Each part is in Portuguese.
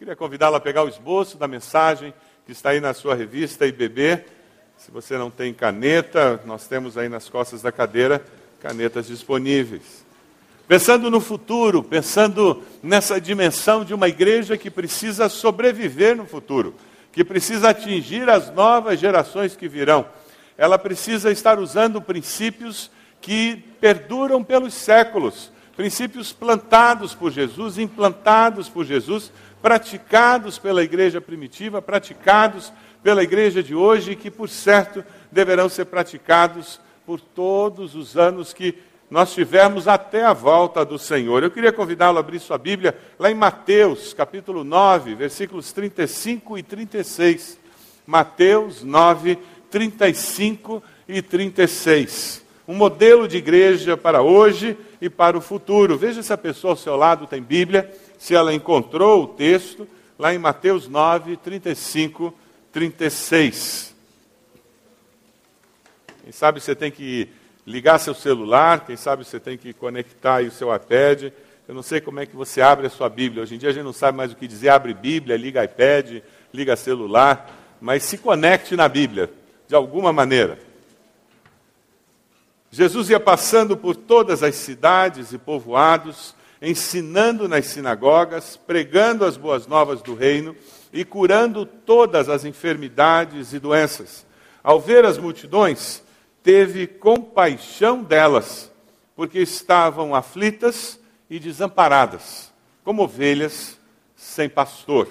Queria convidá-la a pegar o esboço da mensagem que está aí na sua revista beber. Se você não tem caneta, nós temos aí nas costas da cadeira canetas disponíveis. Pensando no futuro, pensando nessa dimensão de uma igreja que precisa sobreviver no futuro, que precisa atingir as novas gerações que virão. Ela precisa estar usando princípios que perduram pelos séculos, princípios plantados por Jesus, implantados por Jesus, praticados pela igreja primitiva, praticados pela igreja de hoje e que, por certo, deverão ser praticados por todos os anos que nós tivemos até a volta do Senhor. Eu queria convidá-lo a abrir sua Bíblia lá em Mateus, capítulo 9, versículos 35 e 36. Mateus 9, 35 e 36. Um modelo de igreja para hoje e para o futuro. Veja se a pessoa ao seu lado tem Bíblia se ela encontrou o texto lá em Mateus 9, 35, 36. Quem sabe você tem que ligar seu celular, quem sabe você tem que conectar o seu iPad. Eu não sei como é que você abre a sua Bíblia. Hoje em dia a gente não sabe mais o que dizer, abre Bíblia, liga iPad, liga celular, mas se conecte na Bíblia, de alguma maneira. Jesus ia passando por todas as cidades e povoados, ensinando nas sinagogas, pregando as boas novas do reino e curando todas as enfermidades e doenças. Ao ver as multidões, teve compaixão delas, porque estavam aflitas e desamparadas, como ovelhas sem pastor.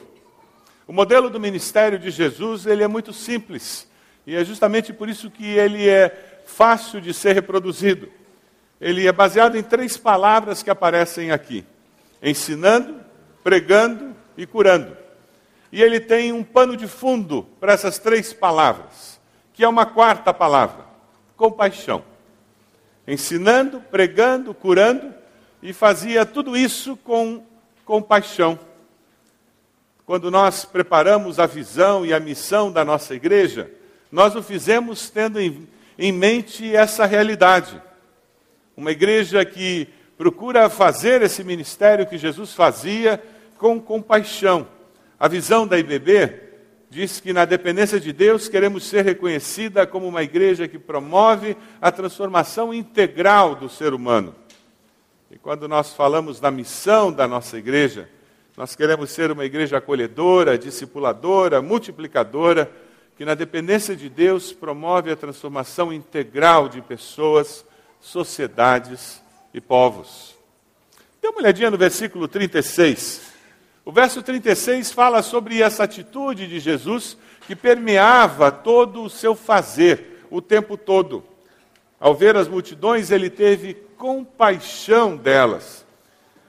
O modelo do ministério de Jesus, ele é muito simples, e é justamente por isso que ele é fácil de ser reproduzido ele é baseado em três palavras que aparecem aqui: ensinando, pregando e curando. E ele tem um pano de fundo para essas três palavras, que é uma quarta palavra: compaixão. Ensinando, pregando, curando, e fazia tudo isso com compaixão. Quando nós preparamos a visão e a missão da nossa igreja, nós o fizemos tendo em, em mente essa realidade uma igreja que procura fazer esse ministério que Jesus fazia com compaixão. A visão da IBB diz que na dependência de Deus queremos ser reconhecida como uma igreja que promove a transformação integral do ser humano. E quando nós falamos da missão da nossa igreja, nós queremos ser uma igreja acolhedora, discipuladora, multiplicadora, que na dependência de Deus promove a transformação integral de pessoas sociedades e povos. Dê uma olhadinha no versículo 36. O verso 36 fala sobre essa atitude de Jesus que permeava todo o seu fazer, o tempo todo. Ao ver as multidões, ele teve compaixão delas.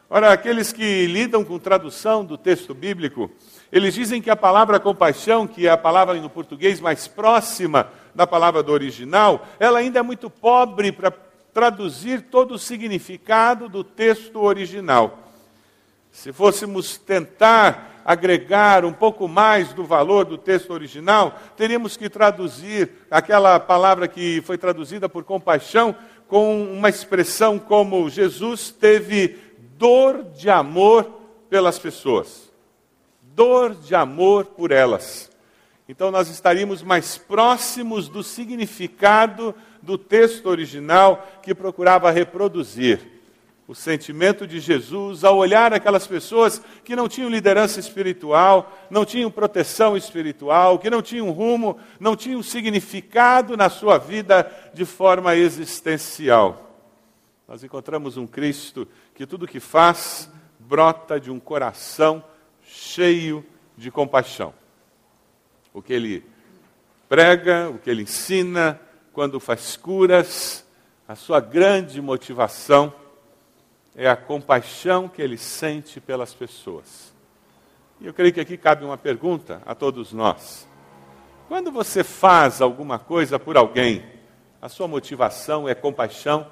Ora, aqueles que lidam com tradução do texto bíblico, eles dizem que a palavra compaixão, que é a palavra no português mais próxima da palavra do original, ela ainda é muito pobre para traduzir todo o significado do texto original. Se fôssemos tentar agregar um pouco mais do valor do texto original, teríamos que traduzir aquela palavra que foi traduzida por compaixão com uma expressão como Jesus teve dor de amor pelas pessoas. Dor de amor por elas. Então nós estaríamos mais próximos do significado do texto original que procurava reproduzir o sentimento de Jesus ao olhar aquelas pessoas que não tinham liderança espiritual, não tinham proteção espiritual, que não tinham rumo, não tinham significado na sua vida de forma existencial. Nós encontramos um Cristo que tudo que faz brota de um coração cheio de compaixão. O que ele prega, o que ele ensina, quando faz curas, a sua grande motivação é a compaixão que ele sente pelas pessoas. E eu creio que aqui cabe uma pergunta a todos nós. Quando você faz alguma coisa por alguém, a sua motivação é compaixão?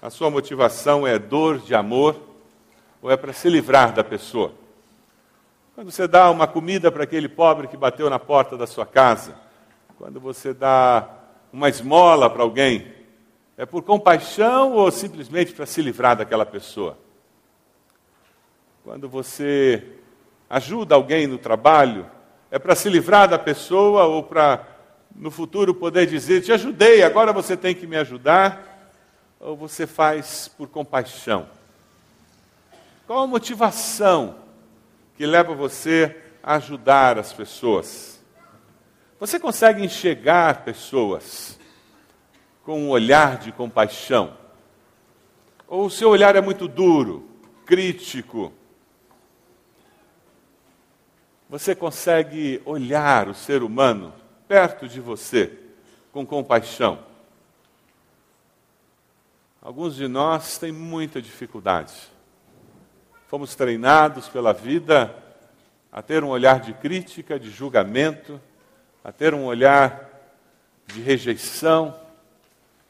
A sua motivação é dor de amor? Ou é para se livrar da pessoa? Quando você dá uma comida para aquele pobre que bateu na porta da sua casa, quando você dá uma esmola para alguém, é por compaixão ou simplesmente para se livrar daquela pessoa? Quando você ajuda alguém no trabalho, é para se livrar da pessoa ou para no futuro poder dizer: Te ajudei, agora você tem que me ajudar? Ou você faz por compaixão? Qual a motivação que leva você a ajudar as pessoas? Você consegue enxergar pessoas com um olhar de compaixão? Ou o seu olhar é muito duro, crítico? Você consegue olhar o ser humano perto de você com compaixão? Alguns de nós têm muita dificuldade. Fomos treinados pela vida a ter um olhar de crítica, de julgamento, a ter um olhar de rejeição,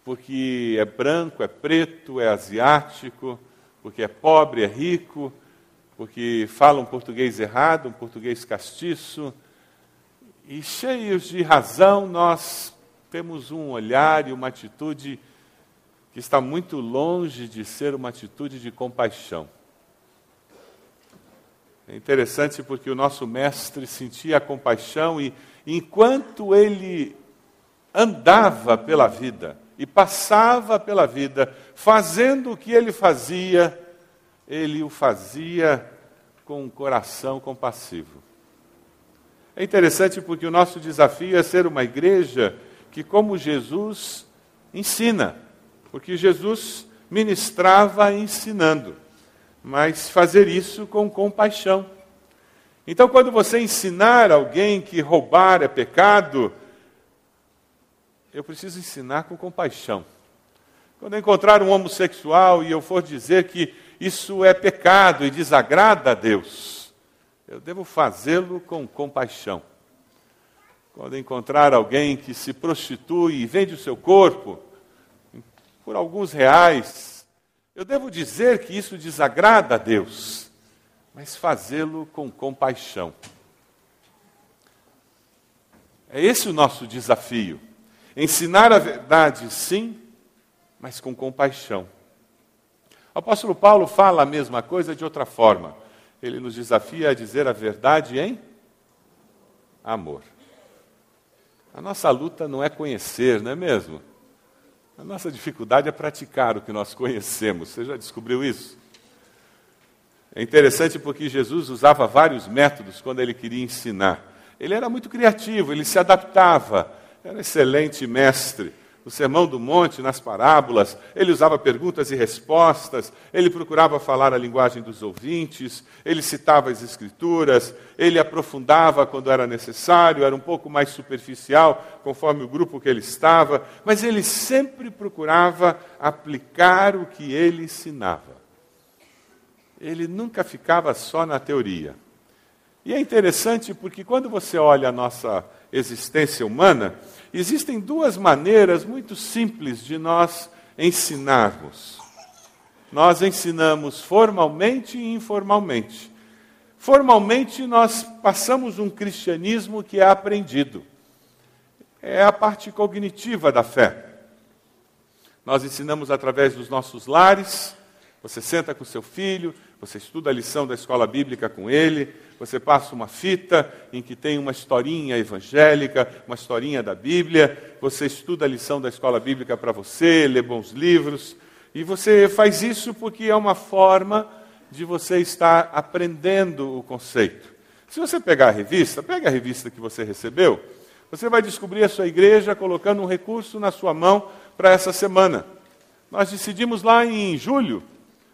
porque é branco, é preto, é asiático, porque é pobre, é rico, porque fala um português errado, um português castiço. E cheios de razão, nós temos um olhar e uma atitude que está muito longe de ser uma atitude de compaixão. É interessante porque o nosso mestre sentia a compaixão e, enquanto ele andava pela vida, e passava pela vida fazendo o que ele fazia, ele o fazia com um coração compassivo. É interessante porque o nosso desafio é ser uma igreja que, como Jesus, ensina, porque Jesus ministrava ensinando, mas fazer isso com compaixão. Então, quando você ensinar alguém que roubar é pecado, eu preciso ensinar com compaixão. Quando eu encontrar um homossexual e eu for dizer que isso é pecado e desagrada a Deus, eu devo fazê-lo com compaixão. Quando encontrar alguém que se prostitui e vende o seu corpo por alguns reais, eu devo dizer que isso desagrada a Deus, mas fazê-lo com compaixão. É esse o nosso desafio. Ensinar a verdade, sim, mas com compaixão. O apóstolo Paulo fala a mesma coisa de outra forma. Ele nos desafia a dizer a verdade em amor. A nossa luta não é conhecer, não é mesmo? A nossa dificuldade é praticar o que nós conhecemos. Você já descobriu isso? É interessante porque Jesus usava vários métodos quando ele queria ensinar. Ele era muito criativo, ele se adaptava era um excelente mestre. No Sermão do Monte, nas parábolas, ele usava perguntas e respostas, ele procurava falar a linguagem dos ouvintes, ele citava as Escrituras, ele aprofundava quando era necessário, era um pouco mais superficial, conforme o grupo que ele estava, mas ele sempre procurava aplicar o que ele ensinava. Ele nunca ficava só na teoria. E é interessante porque quando você olha a nossa existência humana, existem duas maneiras muito simples de nós ensinarmos. Nós ensinamos formalmente e informalmente. Formalmente, nós passamos um cristianismo que é aprendido. É a parte cognitiva da fé. Nós ensinamos através dos nossos lares. Você senta com seu filho, você estuda a lição da escola bíblica com ele, você passa uma fita em que tem uma historinha evangélica, uma historinha da Bíblia, você estuda a lição da escola bíblica para você, lê bons livros, e você faz isso porque é uma forma de você estar aprendendo o conceito. Se você pegar a revista, pega a revista que você recebeu, você vai descobrir a sua igreja colocando um recurso na sua mão para essa semana. Nós decidimos lá em julho,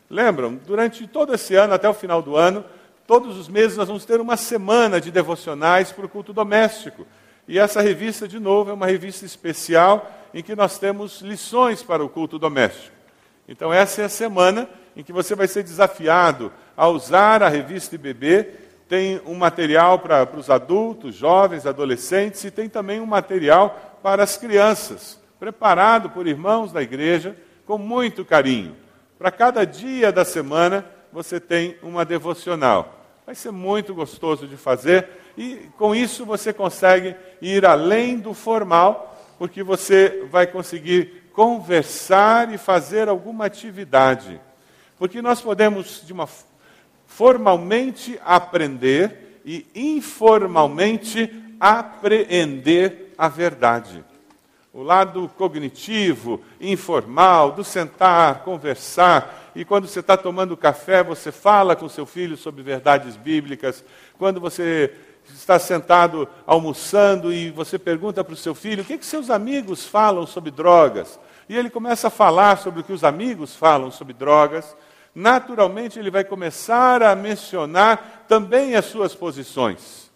lembram? Durante todo esse ano, até o final do ano, Todos os meses nós vamos ter uma semana de devocionais para o culto doméstico. E essa revista, de novo, é uma revista especial em que nós temos lições para o culto doméstico. Então, essa é a semana em que você vai ser desafiado a usar a revista IBB. Tem um material para, para os adultos, jovens, adolescentes, e tem também um material para as crianças, preparado por irmãos da igreja com muito carinho. Para cada dia da semana, você tem uma devocional. Vai ser muito gostoso de fazer e com isso você consegue ir além do formal, porque você vai conseguir conversar e fazer alguma atividade. Porque nós podemos, de uma, formalmente aprender e informalmente apreender a verdade. O lado cognitivo, informal, do sentar, conversar, e quando você está tomando café, você fala com seu filho sobre verdades bíblicas. Quando você está sentado almoçando e você pergunta para o seu filho o que, que seus amigos falam sobre drogas. E ele começa a falar sobre o que os amigos falam sobre drogas. Naturalmente, ele vai começar a mencionar também as suas posições.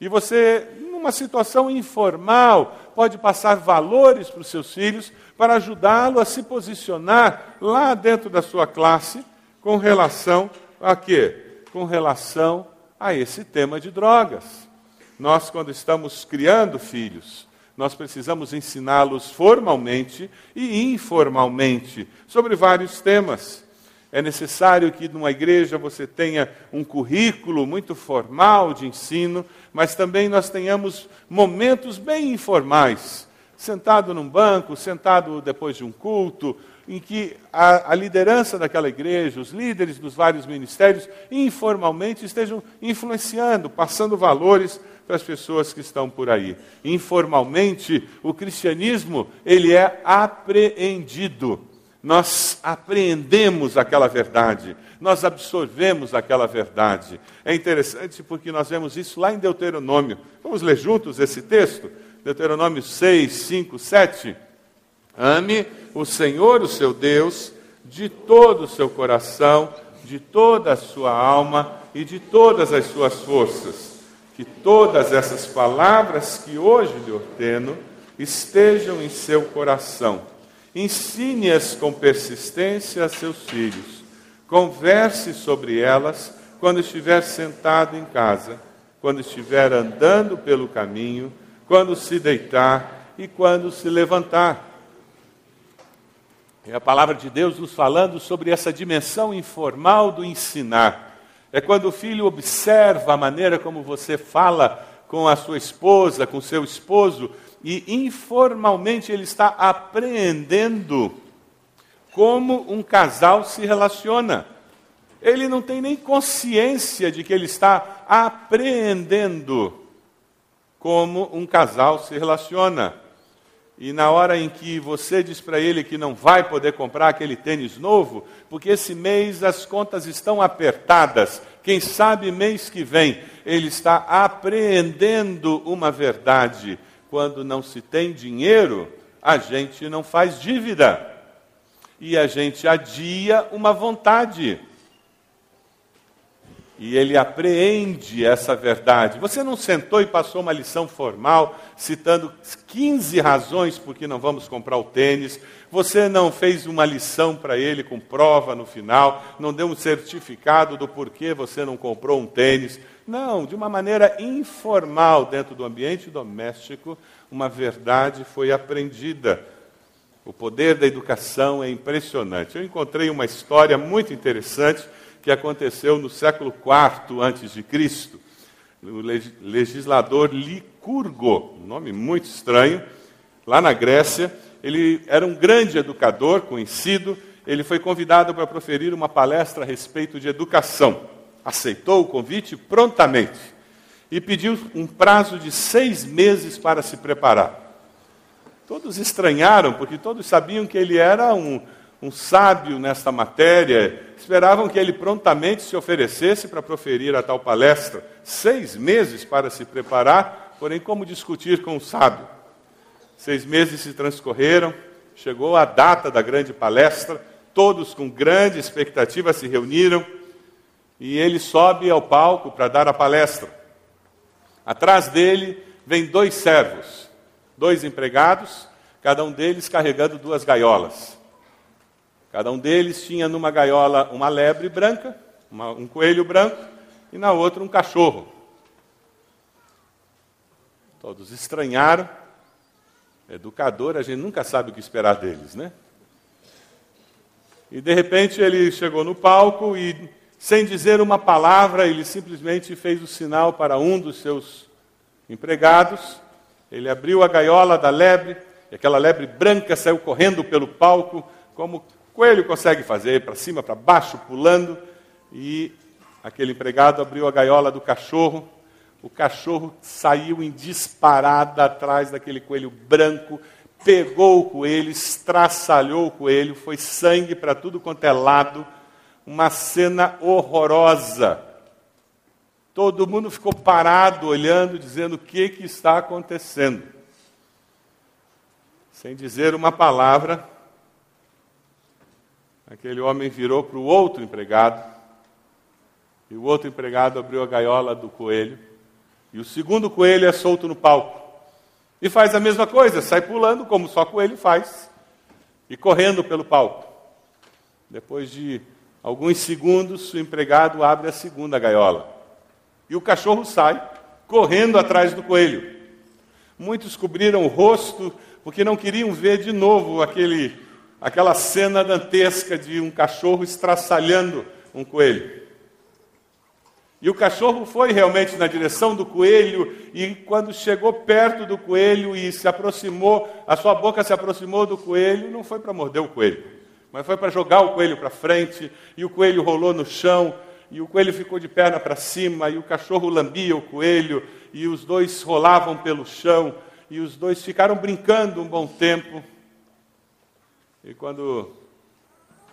E você, numa situação informal, pode passar valores para os seus filhos para ajudá-lo a se posicionar lá dentro da sua classe com relação a quê? Com relação a esse tema de drogas. Nós, quando estamos criando filhos, nós precisamos ensiná-los formalmente e informalmente sobre vários temas. É necessário que numa igreja você tenha um currículo muito formal de ensino, mas também nós tenhamos momentos bem informais, sentado num banco, sentado depois de um culto, em que a, a, liderança daquela igreja, os líderes dos vários ministérios, informalmente estejam influenciando, passando valores para as pessoas que estão por aí. Informalmente, o cristianismo ele é apreendido nós apreendemos aquela verdade, nós absorvemos aquela verdade. É interessante porque nós vemos isso lá em Deuteronômio. Vamos ler juntos esse texto? Deuteronômio 6, 5, 7. Ame o Senhor, o seu Deus, de todo o seu coração, de toda a sua alma e de todas as suas forças. Que todas essas palavras que hoje lhe ordeno estejam em seu coração Ensine-as com persistência a seus filhos. Converse sobre elas quando estiver sentado em casa, quando estiver andando pelo caminho, quando se deitar e quando se levantar. É a palavra de Deus nos falando sobre essa dimensão informal do ensinar. É quando o filho observa a maneira como você fala com a sua esposa, com seu esposo, e informalmente ele está apreendendo como um casal se relaciona. Ele não tem nem consciência de que ele está apreendendo como um casal se relaciona. E na hora em que você diz para ele que não vai poder comprar aquele tênis novo, porque esse mês as contas estão apertadas, quem sabe mês que vem ele está apreendendo uma verdade quando não se tem dinheiro, a gente não faz dívida. E a gente adia uma vontade. E ele apreende essa verdade. Você não sentou e passou uma lição formal, citando 15 razões por que não vamos comprar o tênis. Você não fez uma lição para ele com prova no final, não deu um certificado do porquê você não comprou um tênis. Não, de uma maneira informal, dentro do ambiente doméstico, uma verdade foi aprendida. O poder da educação é impressionante. Eu encontrei uma história muito interessante que aconteceu no século IV antes de Cristo. O legislador Licurgo, um nome muito estranho, lá na Grécia, ele era um grande educador conhecido, ele foi convidado para proferir uma palestra a respeito de educação aceitou o convite prontamente e pediu um prazo de seis meses para se preparar. Todos estranharam, porque todos sabiam que ele era um, um sábio nesta matéria, esperavam que ele prontamente se oferecesse para proferir a tal palestra. Seis meses para se preparar, porém, como discutir com o sábio? Seis meses se transcorreram, chegou a data da grande palestra, todos com grande expectativa se reuniram e ele sobe ao palco para dar a palestra. Atrás dele vem dois servos, dois empregados, cada um deles carregando duas gaiolas. Cada um deles tinha numa gaiola uma lebre branca, uma, um coelho branco, e na outra um cachorro. Todos estranharam. Educador, a gente nunca sabe o que esperar deles, né? E de repente ele chegou no palco e sem dizer uma palavra, ele simplesmente fez o sinal para um dos seus empregados. Ele abriu a gaiola da lebre, e aquela lebre branca saiu correndo pelo palco, como coelho consegue fazer, para cima, para baixo, pulando. E aquele empregado abriu a gaiola do cachorro, o cachorro saiu em disparada atrás daquele coelho branco, pegou o coelho, estraçalhou o coelho, foi sangue para tudo quanto é lado, uma cena horrorosa. Todo mundo ficou parado, olhando, dizendo o que, que está acontecendo. Sem dizer uma palavra, aquele homem virou para o outro empregado, e o outro empregado abriu a gaiola do coelho, e o segundo coelho é solto no palco. E faz a mesma coisa, sai pulando, como só coelho faz, e correndo pelo palco. Depois de alguns segundos, o empregado abre a segunda gaiola. E o cachorro sai, correndo atrás do coelho. Muitos cobriram o rosto, porque não queriam ver de novo aquele, aquela cena dantesca de um cachorro estraçalhando um coelho. E o cachorro foi realmente na direção do coelho, e quando chegou perto do coelho e se aproximou, a sua boca se aproximou do coelho, não foi para morder o coelho, mas foi para jogar o coelho para frente, e o coelho rolou no chão, e o coelho ficou de perna para cima, e o cachorro lambia o coelho, e os dois rolavam pelo chão, e os dois ficaram brincando um bom tempo. E quando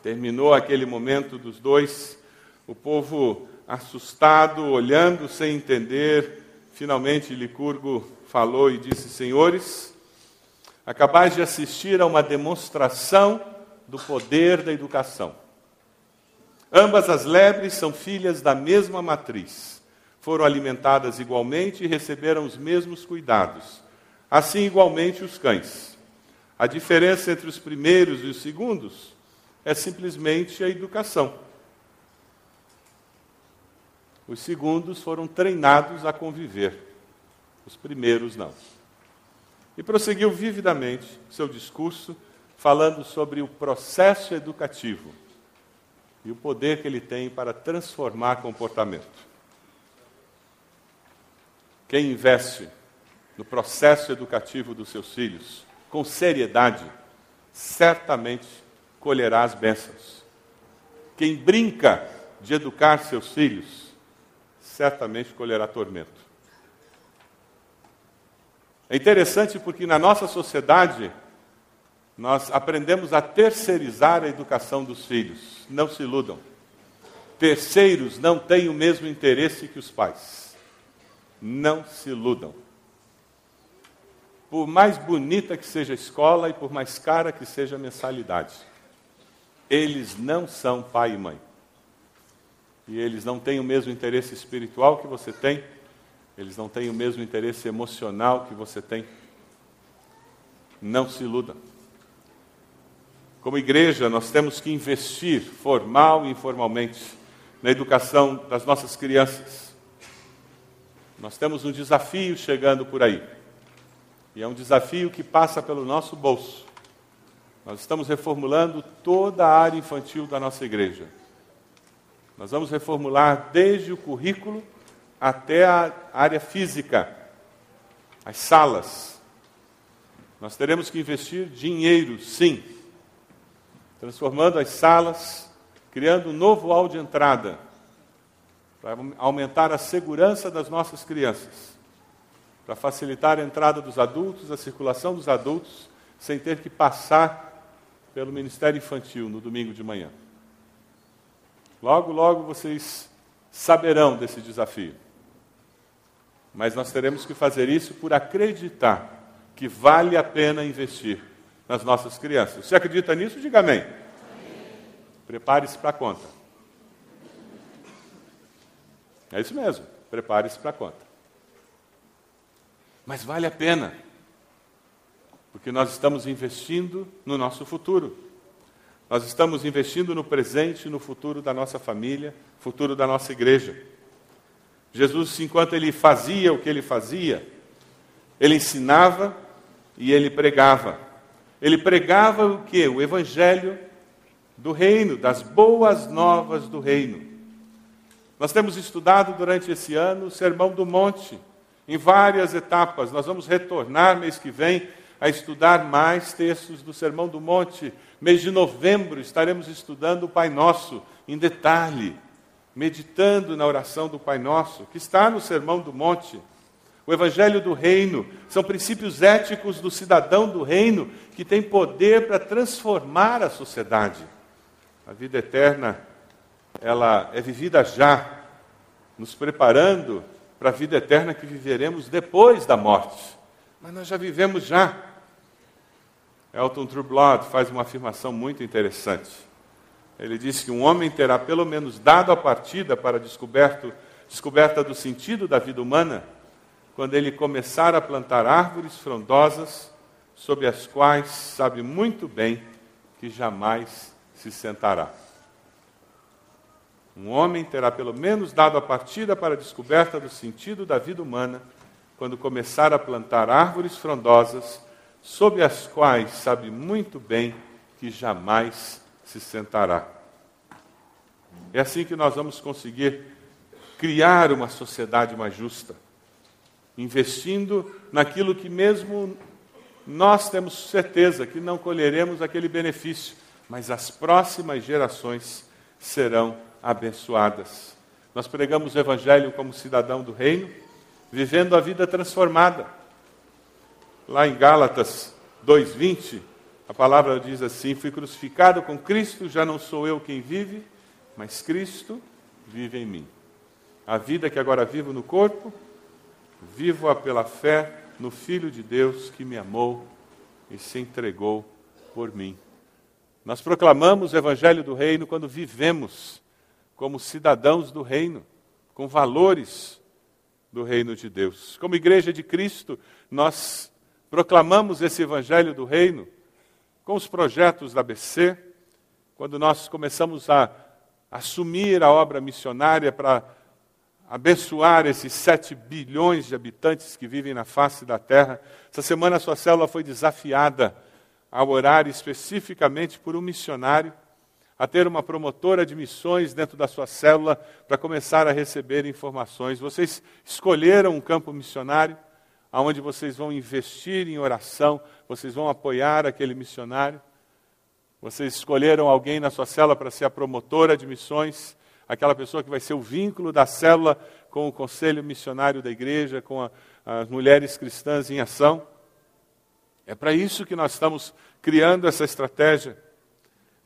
terminou aquele momento dos dois, o povo assustado, olhando sem entender, finalmente Licurgo falou e disse: Senhores, acabais de assistir a uma demonstração do poder da educação. Ambas as lebres são filhas da mesma matriz, foram alimentadas igualmente e receberam os mesmos cuidados. Assim, igualmente, os cães. A diferença entre os primeiros e os segundos é simplesmente a educação. Os segundos foram treinados a conviver, os primeiros não. E prosseguiu vividamente seu discurso, falando sobre o processo educativo e o poder que ele tem para transformar comportamento. Quem investe no processo educativo dos seus filhos com seriedade, certamente colherá as bênçãos. Quem brinca de educar seus filhos, certamente colherá tormento. É interessante porque na nossa sociedade nós aprendemos a terceirizar a educação dos filhos. Não se iludam. Terceiros não têm o mesmo interesse que os pais. Não se iludam. Por mais bonita que seja a escola e por mais cara que seja a mensalidade, eles não são pai e mãe e eles não têm o mesmo interesse espiritual que você tem, eles não têm o mesmo interesse emocional que você tem. Não se iluda. Como igreja, nós temos que investir, formal e informalmente, na educação das nossas crianças. Nós temos um desafio chegando por aí. E é um desafio que passa pelo nosso bolso. Nós estamos reformulando toda a área infantil da nossa igreja. Nós vamos reformular desde o currículo até a área física, as salas. Nós teremos que investir dinheiro, sim, transformando as salas, criando um novo hall de entrada, para aumentar a segurança das nossas crianças, para facilitar a entrada dos adultos, a circulação dos adultos, sem ter que passar pelo Ministério Infantil no domingo de manhã. Logo, logo vocês saberão desse desafio. Mas nós teremos que fazer isso por acreditar que vale a pena investir nas nossas crianças. Você acredita nisso? Diga amém. Prepare-se para a conta. É isso mesmo. Prepare-se para a conta. Mas vale a pena. Porque nós estamos investindo no nosso futuro. Nós estamos investindo no presente e no futuro da nossa família, futuro da nossa igreja. Jesus, enquanto ele fazia o que ele fazia, ele ensinava e ele pregava. Ele pregava o que? O evangelho do reino, das boas novas do reino. Nós temos estudado durante esse ano o Sermão do Monte, em várias etapas. Nós vamos retornar mês que vem a estudar mais textos do Sermão do Monte. Mês de novembro estaremos estudando o Pai Nosso em detalhe. meditando na oração do Pai Nosso, que está no Sermão do Monte. O Evangelho do Reino são princípios éticos do cidadão do reino que tem poder para transformar a sociedade. A vida eterna, ela é vivida já, nos preparando para a vida eterna que viveremos depois da morte. Mas nós já vivemos já. Elton Trublot faz uma afirmação muito interessante. Ele diz que um homem terá pelo menos dado a partida para a descoberta do sentido da vida humana quando ele começar a plantar árvores frondosas sobre as quais sabe muito bem que jamais se sentará. Um homem terá pelo menos dado a partida para a descoberta do sentido da vida humana quando começar a plantar árvores frondosas sobre as quais sabe muito bem que jamais se sentará. É assim que nós vamos conseguir criar uma sociedade mais justa, investindo naquilo que mesmo nós temos certeza que não colheremos aquele benefício, mas as próximas gerações serão abençoadas. Nós pregamos o Evangelho como cidadão do reino, vivendo a vida transformada. Lá em Gálatas 2,20, a palavra diz assim: Fui crucificado com Cristo, já não sou eu quem vive, mas Cristo vive em mim. A vida que agora vivo no corpo, vivo-a pela fé no Filho de Deus que me amou e se entregou por mim. Nós proclamamos o Evangelho do Reino quando vivemos como cidadãos do Reino, com valores do Reino de Deus. Como Igreja de Cristo, nós proclamamos esse Evangelho do Reino com os projetos da ABC, quando nós começamos a assumir a obra missionária para abençoar esses sete bilhões de habitantes que vivem na face da terra. Essa semana a sua célula foi desafiada a orar especificamente por um missionário, a ter uma promotora de missões dentro da sua célula para começar a receber informações. Vocês escolheram um campo missionário, aonde vocês vão investir em oração, vocês vão apoiar aquele missionário. Vocês escolheram alguém na sua célula para ser a promotora de missões, aquela pessoa que vai ser o vínculo da célula com o conselho missionário da igreja, com a, as mulheres cristãs em ação. É para isso que nós estamos criando essa estratégia.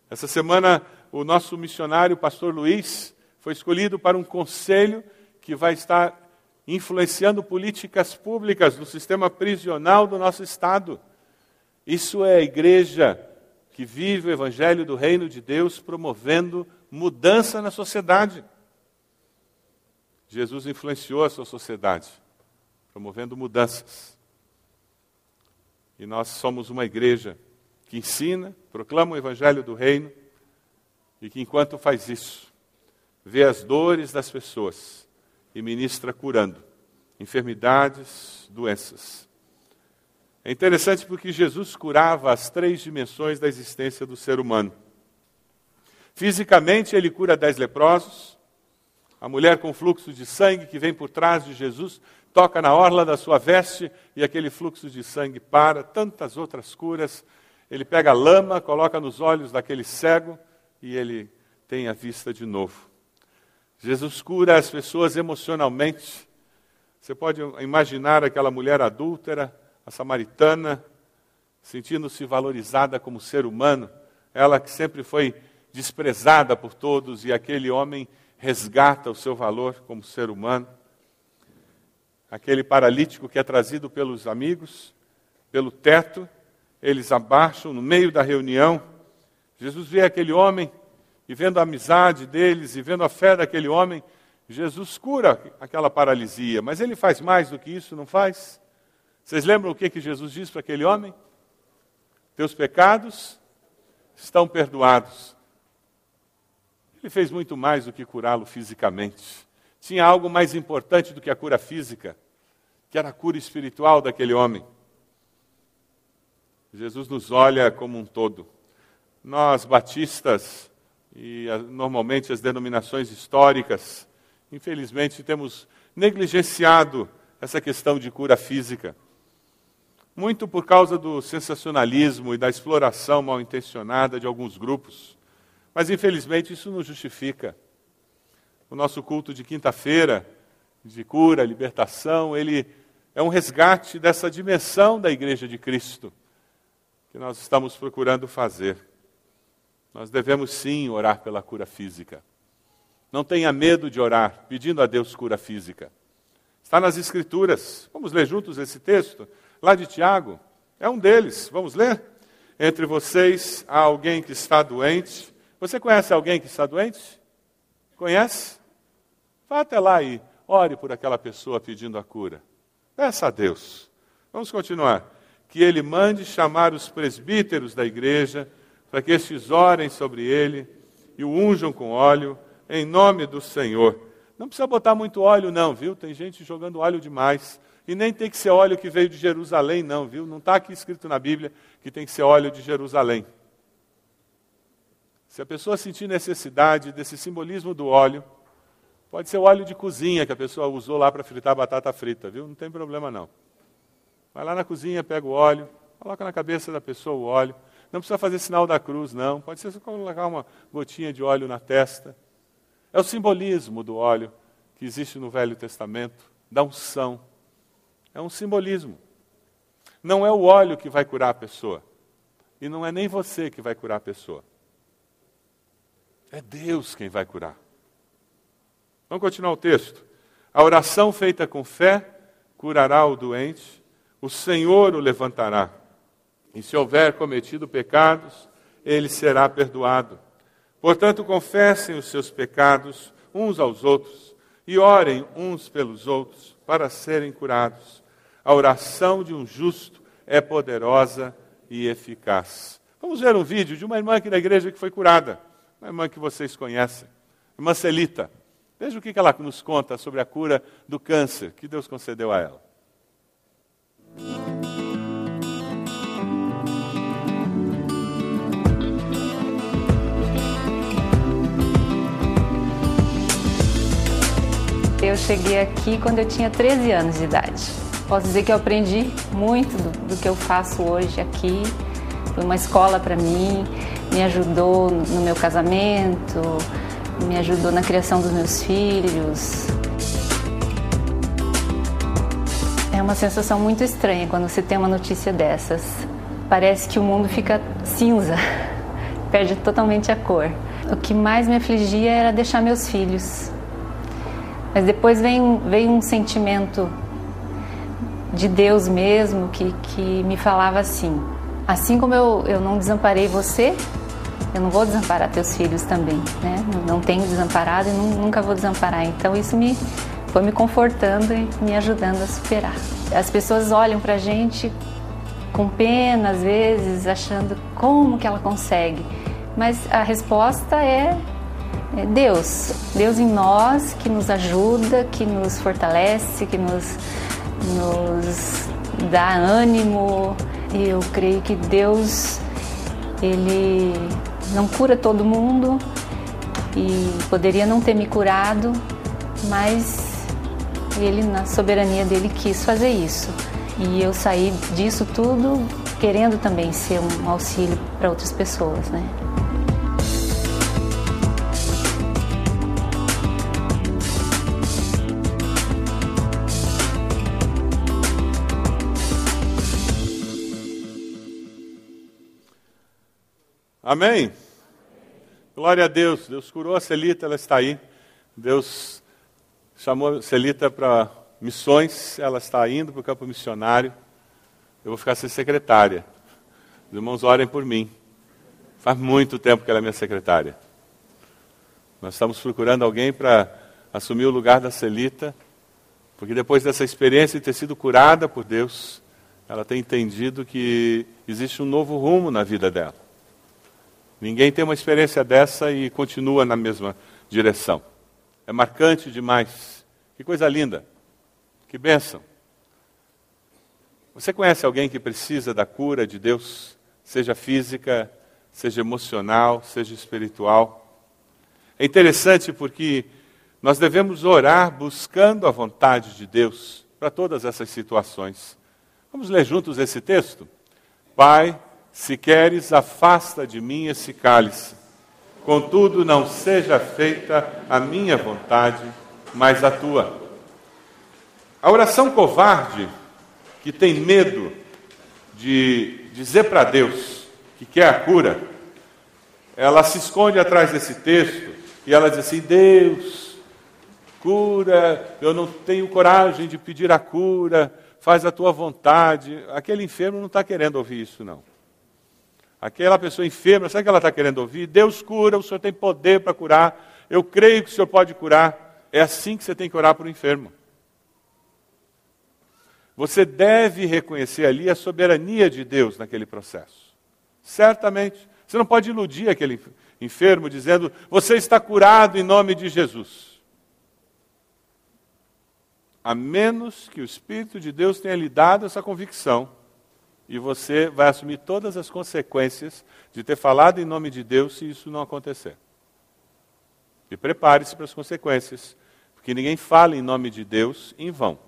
Essa semana, o nosso missionário, o pastor Luiz, foi escolhido para um conselho que vai estar influenciando políticas públicas no sistema prisional do nosso Estado. Isso é a igreja que vive o evangelho do reino de Deus promovendo mudança na sociedade. Jesus influenciou a sua sociedade, promovendo mudanças. E nós somos uma igreja que ensina, proclama o evangelho do reino e que, enquanto faz isso, vê as dores das pessoas e ministra curando enfermidades, doenças. É interessante porque Jesus curava as três dimensões da existência do ser humano. Fisicamente, ele cura dez leprosos. A mulher com fluxo de sangue que vem por trás de Jesus toca na orla da sua veste e aquele fluxo de sangue para. Tantas outras curas. Ele pega a lama, coloca nos olhos daquele cego e ele tem a vista de novo. Jesus cura as pessoas emocionalmente. Você pode imaginar aquela mulher adúltera, a samaritana, sentindo-se valorizada como ser humano, ela que sempre foi desprezada por todos e aquele homem resgata o seu valor como ser humano. Aquele paralítico que é trazido pelos amigos, pelo teto, eles abaixam no meio da reunião. Jesus vê aquele homem e vendo a amizade deles e vendo a fé daquele homem, Jesus cura aquela paralisia, mas ele faz mais do que isso, não faz? Vocês lembram o que, que Jesus disse para aquele homem? Teus pecados estão perdoados. Ele fez muito mais do que curá-lo fisicamente. Tinha algo mais importante do que a cura física, que era a cura espiritual daquele homem. Jesus nos olha como um todo. Nós, batistas, e normalmente as denominações históricas, infelizmente, temos negligenciado essa questão de cura física. Muito por causa do sensacionalismo e da exploração mal intencionada de alguns grupos. Mas, infelizmente, isso não justifica. O nosso culto de quinta-feira, de cura, libertação, ele é um resgate dessa dimensão da Igreja de Cristo que nós estamos procurando fazer. Nós devemos sim orar pela cura física. Não tenha medo de orar pedindo a Deus cura física. Está nas Escrituras. Vamos ler juntos esse texto? Lá de Tiago. É um deles. Vamos ler? Entre vocês há alguém que está doente. Você conhece alguém que está doente? Conhece? Vá até lá e ore por aquela pessoa pedindo a cura. Peça a Deus. Vamos continuar. Que ele mande chamar os presbíteros da igreja, para que estes orem sobre ele e o unjam com óleo, em nome do Senhor. Não precisa botar muito óleo, não, viu? Tem gente jogando óleo demais. E nem tem que ser óleo que veio de Jerusalém, não, viu? Não está aqui escrito na Bíblia que tem que ser óleo de Jerusalém. Se a pessoa sentir necessidade desse simbolismo do óleo, pode ser o óleo de cozinha que a pessoa usou lá para fritar batata frita, viu? Não tem problema não. Vai lá na cozinha, pega o óleo, coloca na cabeça da pessoa o óleo. Não precisa fazer sinal da cruz, não. Pode ser só colocar uma gotinha de óleo na testa. É o simbolismo do óleo que existe no Velho Testamento, da unção. É um simbolismo. Não é o óleo que vai curar a pessoa. E não é nem você que vai curar a pessoa. É Deus quem vai curar. Vamos continuar o texto. A oração feita com fé curará o doente, o Senhor o levantará. E se houver cometido pecados, ele será perdoado. Portanto, confessem os seus pecados uns aos outros e orem uns pelos outros para serem curados. A oração de um justo é poderosa e eficaz. Vamos ver um vídeo de uma irmã aqui da igreja que foi curada, uma irmã que vocês conhecem, irmã Celita. Veja o que ela nos conta sobre a cura do câncer que Deus concedeu a ela. Eu cheguei aqui quando eu tinha 13 anos de idade. Posso dizer que eu aprendi muito do, do que eu faço hoje aqui. Foi uma escola para mim, me ajudou no meu casamento, me ajudou na criação dos meus filhos. É uma sensação muito estranha quando você tem uma notícia dessas. Parece que o mundo fica cinza, perde totalmente a cor. O que mais me afligia era deixar meus filhos mas depois vem, vem um sentimento de Deus mesmo que, que me falava assim: assim como eu, eu não desamparei você, eu não vou desamparar teus filhos também, né? Não, tenho desamparado e nunca vou desamparar. Então isso me foi me confortando e me ajudando a superar. As pessoas olham para gente com pena às vezes, achando como que ela consegue, mas a resposta é é Deus, Deus em nós que nos ajuda, que nos fortalece, que nos, nos dá ânimo. E eu creio que Deus, Ele não cura todo mundo e poderia não ter me curado, mas Ele, na soberania dele, quis fazer isso. E eu saí disso tudo querendo também ser um auxílio para outras pessoas, né? Amém? Glória a Deus. Deus curou a Celita, ela está aí. Deus chamou a Celita para missões, ela está indo para o campo missionário. Eu vou ficar sem secretária. Os irmãos orem por mim. Faz muito tempo que ela é minha secretária. Nós estamos procurando alguém para assumir o lugar da Celita, porque depois dessa experiência de ter sido curada por Deus, ela tem entendido que existe um novo rumo na vida dela. Ninguém tem uma experiência dessa e continua na mesma direção. É marcante demais. Que coisa linda. Que bênção. Você conhece alguém que precisa da cura de Deus, seja física, seja emocional, seja espiritual? É interessante porque nós devemos orar buscando a vontade de Deus para todas essas situações. Vamos ler juntos esse texto? Pai, se queres, afasta de mim esse cálice. Contudo, não seja feita a minha vontade, mas a tua. A oração covarde, que tem medo de dizer para Deus que quer a cura, ela se esconde atrás desse texto e ela diz assim: Deus, cura, eu não tenho coragem de pedir a cura, faz a tua vontade. Aquele enfermo não está querendo ouvir isso, não. Aquela pessoa enferma, sabe o que ela está querendo ouvir? Deus cura, o Senhor tem poder para curar, eu creio que o Senhor pode curar. É assim que você tem que orar para o enfermo. Você deve reconhecer ali a soberania de Deus naquele processo. Certamente. Você não pode iludir aquele enfermo dizendo, você está curado em nome de Jesus. A menos que o Espírito de Deus tenha lhe dado essa convicção e você vai assumir todas as consequências de ter falado em nome de Deus se isso não acontecer. E prepare-se para as consequências, porque ninguém fala em nome de Deus em vão.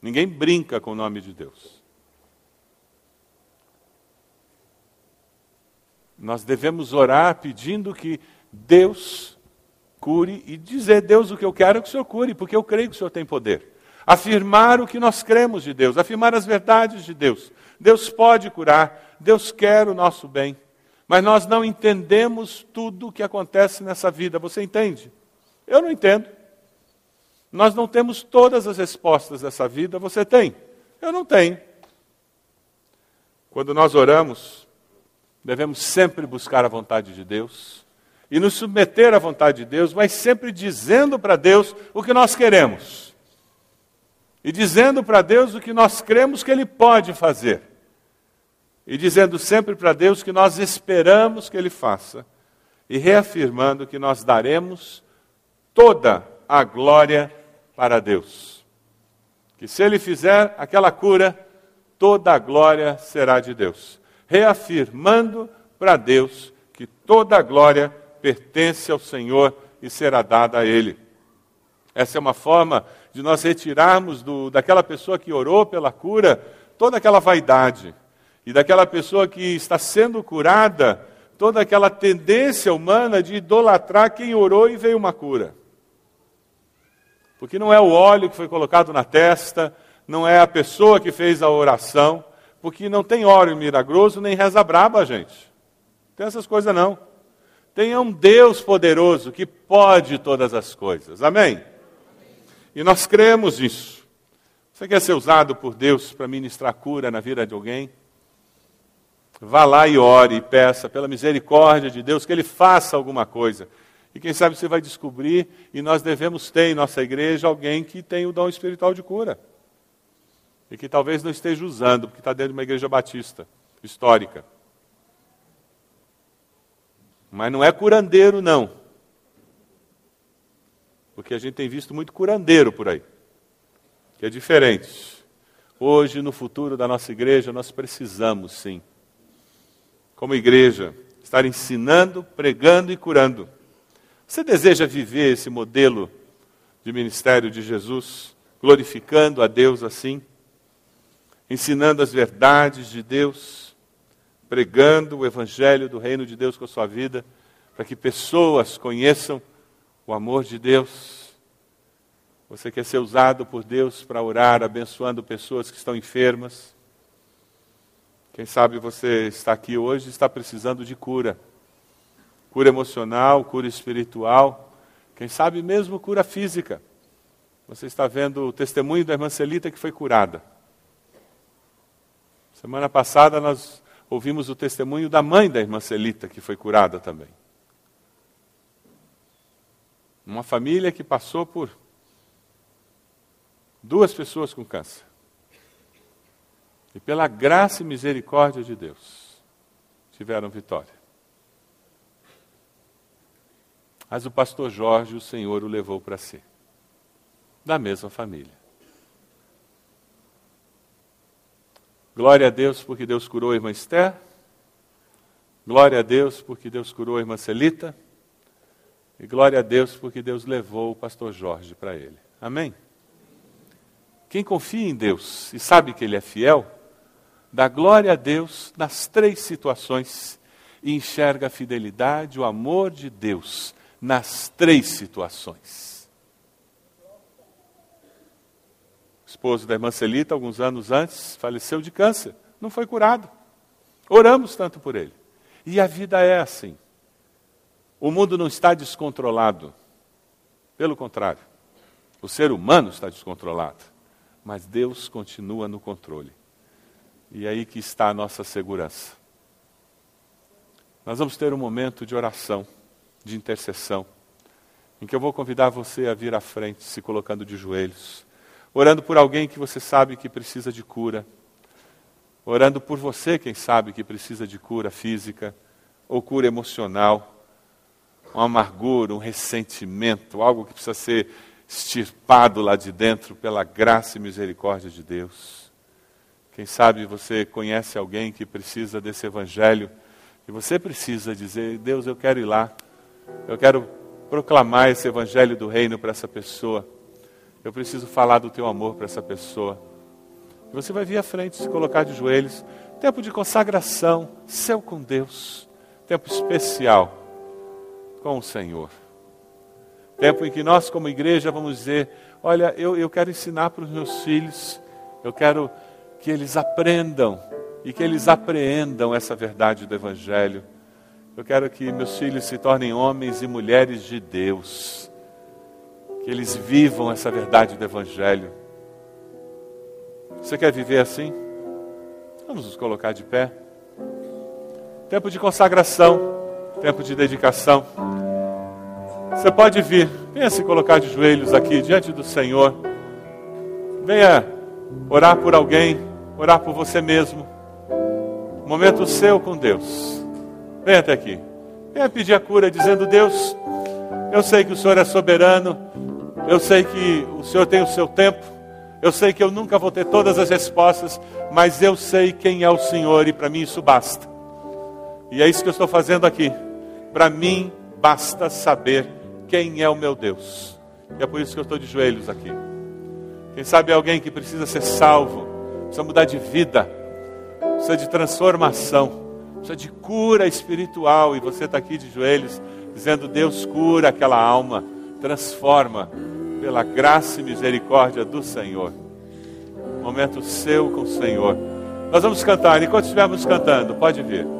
Ninguém brinca com o nome de Deus. Nós devemos orar pedindo que Deus cure e dizer, Deus, o que eu quero é que o Senhor cure, porque eu creio que o Senhor tem poder afirmar o que nós cremos de Deus, afirmar as verdades de Deus. Deus pode curar, Deus quer o nosso bem, mas nós não entendemos tudo o que acontece nessa vida. Você entende? Eu não entendo. Nós não temos todas as respostas dessa vida, você tem? Eu não tenho. Quando nós oramos, devemos sempre buscar a vontade de Deus e nos submeter à vontade de Deus, mas sempre dizendo para Deus o que nós queremos e dizendo para Deus o que nós cremos que Ele pode fazer, e dizendo sempre para Deus que nós esperamos que Ele faça, e reafirmando que nós daremos toda a glória para Deus. Que se Ele fizer aquela cura, toda a glória será de Deus. Reafirmando para Deus que toda a glória pertence ao Senhor e será dada a Ele. Essa é uma forma de nós retirarmos do, daquela pessoa que orou pela cura toda aquela vaidade. E daquela pessoa que está sendo curada, toda aquela tendência humana de idolatrar quem orou e veio uma cura. Porque não é o óleo que foi colocado na testa, não é a pessoa que fez a oração, porque não tem óleo milagroso nem reza braba, gente. Tem essas coisas não. Tem um Deus poderoso que pode todas as coisas. Amém? E nós cremos nisso. Você quer ser usado por Deus para ministrar cura na vida de alguém? Vá lá e ore e peça pela misericórdia de Deus que Ele faça alguma coisa. E quem sabe você vai descobrir, e nós devemos ter em nossa igreja alguém que tem o dom espiritual de cura. E que talvez não esteja usando, porque está dentro de uma igreja batista, histórica. Mas não é curandeiro, não. Porque a gente tem visto muito curandeiro por aí, que é diferente. Hoje, no futuro da nossa igreja, nós precisamos, sim, como igreja, estar ensinando, pregando e curando. Você deseja viver esse modelo de ministério de Jesus, glorificando a Deus assim, ensinando as verdades de Deus, pregando o evangelho do reino de Deus com a sua vida, para que pessoas conheçam o amor de Deus. Você quer ser usado por Deus para orar, abençoando pessoas que estão enfermas. Quem sabe você está aqui hoje e está precisando de cura. Cura emocional, cura espiritual, quem sabe mesmo cura física. Você está vendo o testemunho da irmã Celita que foi curada. Semana passada nós ouvimos o testemunho da mãe da irmã Celita que foi curada também. Uma família que passou por duas pessoas com câncer. E pela graça e misericórdia de Deus, tiveram vitória. Mas o pastor Jorge, o Senhor o levou para si, da mesma família. Glória a Deus porque Deus curou a irmã Esther. Glória a Deus porque Deus curou a irmã Celita. E glória a Deus porque Deus levou o pastor Jorge para ele. Amém? Quem confia em Deus e sabe que Ele é fiel, dá glória a Deus nas três situações e enxerga a fidelidade, o amor de Deus nas três situações. O esposo da irmã Celita, alguns anos antes, faleceu de câncer, não foi curado. Oramos tanto por ele. E a vida é assim. O mundo não está descontrolado. Pelo contrário, o ser humano está descontrolado. Mas Deus continua no controle. E é aí que está a nossa segurança. Nós vamos ter um momento de oração, de intercessão, em que eu vou convidar você a vir à frente, se colocando de joelhos, orando por alguém que você sabe que precisa de cura, orando por você, quem sabe que precisa de cura física ou cura emocional, uma amargura, um ressentimento, algo que precisa ser extirpado lá de dentro pela graça e misericórdia de Deus. Quem sabe você conhece alguém que precisa desse evangelho e você precisa dizer: Deus, eu quero ir lá, eu quero proclamar esse evangelho do reino para essa pessoa, eu preciso falar do teu amor para essa pessoa. E você vai vir à frente, se colocar de joelhos. Tempo de consagração, céu com Deus. Tempo especial com o Senhor. Tempo em que nós, como igreja, vamos dizer: Olha, eu, eu quero ensinar para os meus filhos, eu quero que eles aprendam e que eles apreendam essa verdade do Evangelho. Eu quero que meus filhos se tornem homens e mulheres de Deus, que eles vivam essa verdade do Evangelho. Você quer viver assim? Vamos nos colocar de pé. Tempo de consagração, tempo de dedicação. Você pode vir, venha se colocar de joelhos aqui diante do Senhor. Venha orar por alguém, orar por você mesmo. Momento seu com Deus. Venha até aqui. Venha pedir a cura, dizendo: Deus, eu sei que o Senhor é soberano, eu sei que o Senhor tem o seu tempo. Eu sei que eu nunca vou ter todas as respostas, mas eu sei quem é o Senhor e para mim isso basta. E é isso que eu estou fazendo aqui. Para mim basta saber quem é o meu Deus. E é por isso que eu estou de joelhos aqui. Quem sabe é alguém que precisa ser salvo, precisa mudar de vida, precisa de transformação, precisa de cura espiritual. E você está aqui de joelhos, dizendo: Deus cura aquela alma, transforma pela graça e misericórdia do Senhor. Momento seu com o Senhor. Nós vamos cantar, enquanto estivermos cantando, pode vir.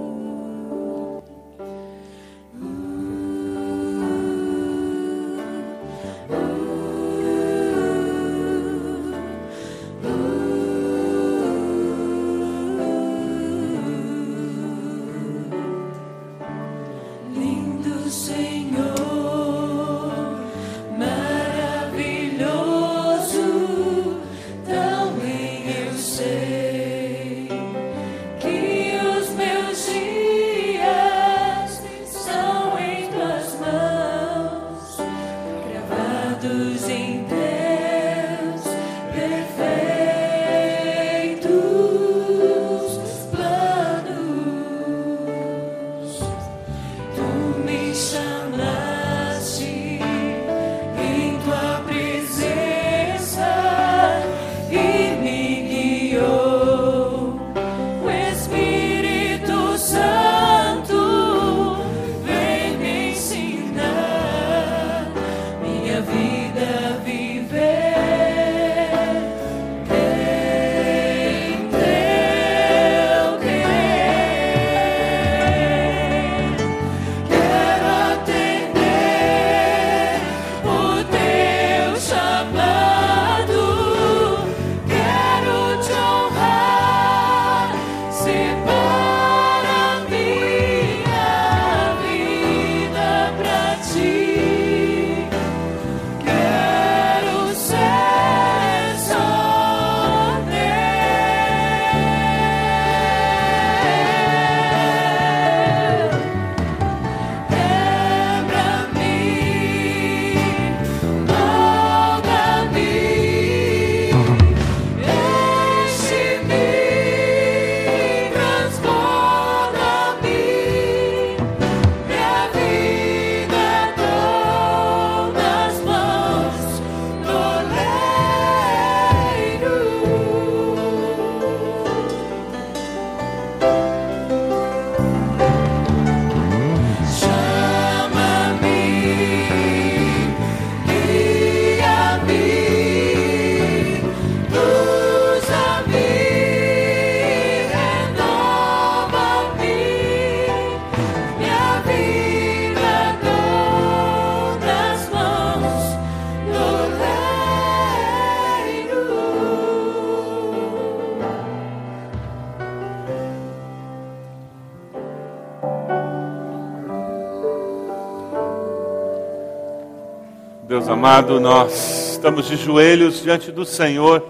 Amado, nós estamos de joelhos diante do Senhor.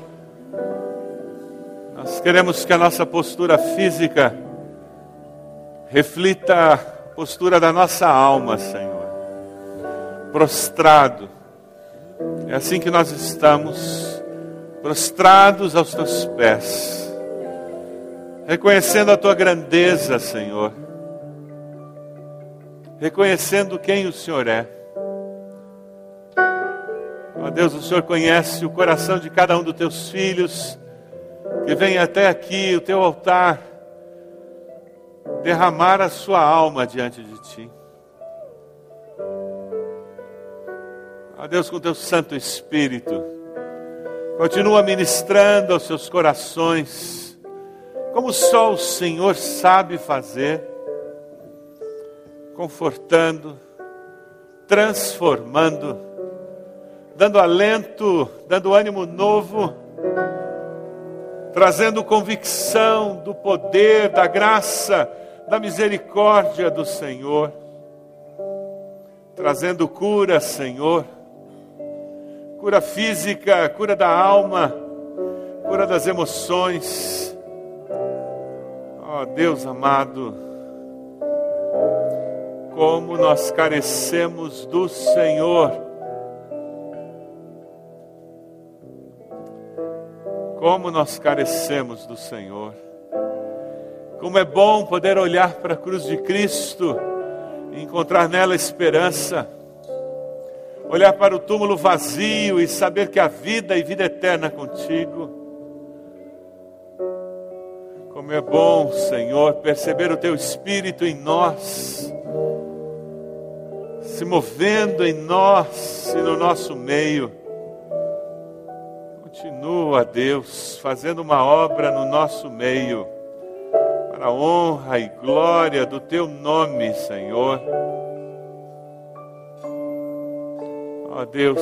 Nós queremos que a nossa postura física reflita a postura da nossa alma, Senhor. Prostrado. É assim que nós estamos, prostrados aos teus pés, reconhecendo a tua grandeza, Senhor. Reconhecendo quem o Senhor é Ó Deus, o Senhor conhece o coração de cada um dos teus filhos que vem até aqui, o teu altar, derramar a sua alma diante de ti. Ó Deus, com teu Santo Espírito, continua ministrando aos seus corações, como só o Senhor sabe fazer, confortando, transformando, dando alento, dando ânimo novo, trazendo convicção do poder, da graça, da misericórdia do Senhor, trazendo cura, Senhor, cura física, cura da alma, cura das emoções. Ó oh, Deus amado, como nós carecemos do Senhor Como nós carecemos do Senhor. Como é bom poder olhar para a cruz de Cristo e encontrar nela esperança. Olhar para o túmulo vazio e saber que há vida e vida eterna contigo. Como é bom, Senhor, perceber o teu Espírito em nós, se movendo em nós e no nosso meio Continua, Deus, fazendo uma obra no nosso meio, para a honra e glória do Teu nome, Senhor. Ó Deus,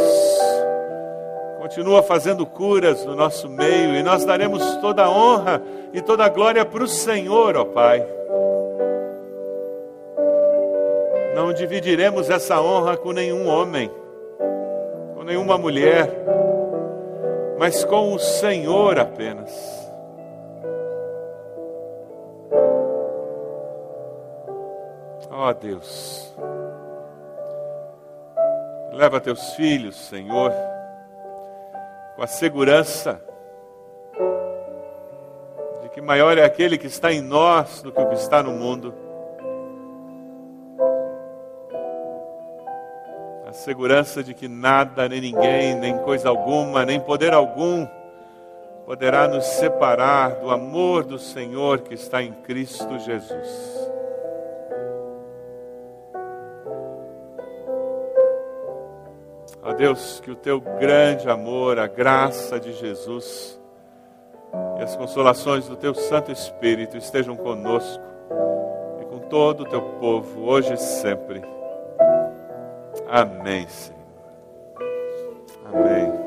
continua fazendo curas no nosso meio e nós daremos toda a honra e toda a glória para o Senhor, ó Pai. Não dividiremos essa honra com nenhum homem, com nenhuma mulher mas com o Senhor apenas. Ó oh, Deus, leva teus filhos, Senhor, com a segurança de que maior é aquele que está em nós do que o que está no mundo. Segurança de que nada, nem ninguém, nem coisa alguma, nem poder algum poderá nos separar do amor do Senhor que está em Cristo Jesus. Ó Deus, que o teu grande amor, a graça de Jesus e as consolações do teu Santo Espírito estejam conosco e com todo o teu povo, hoje e sempre. Amém, Senhor. Amém.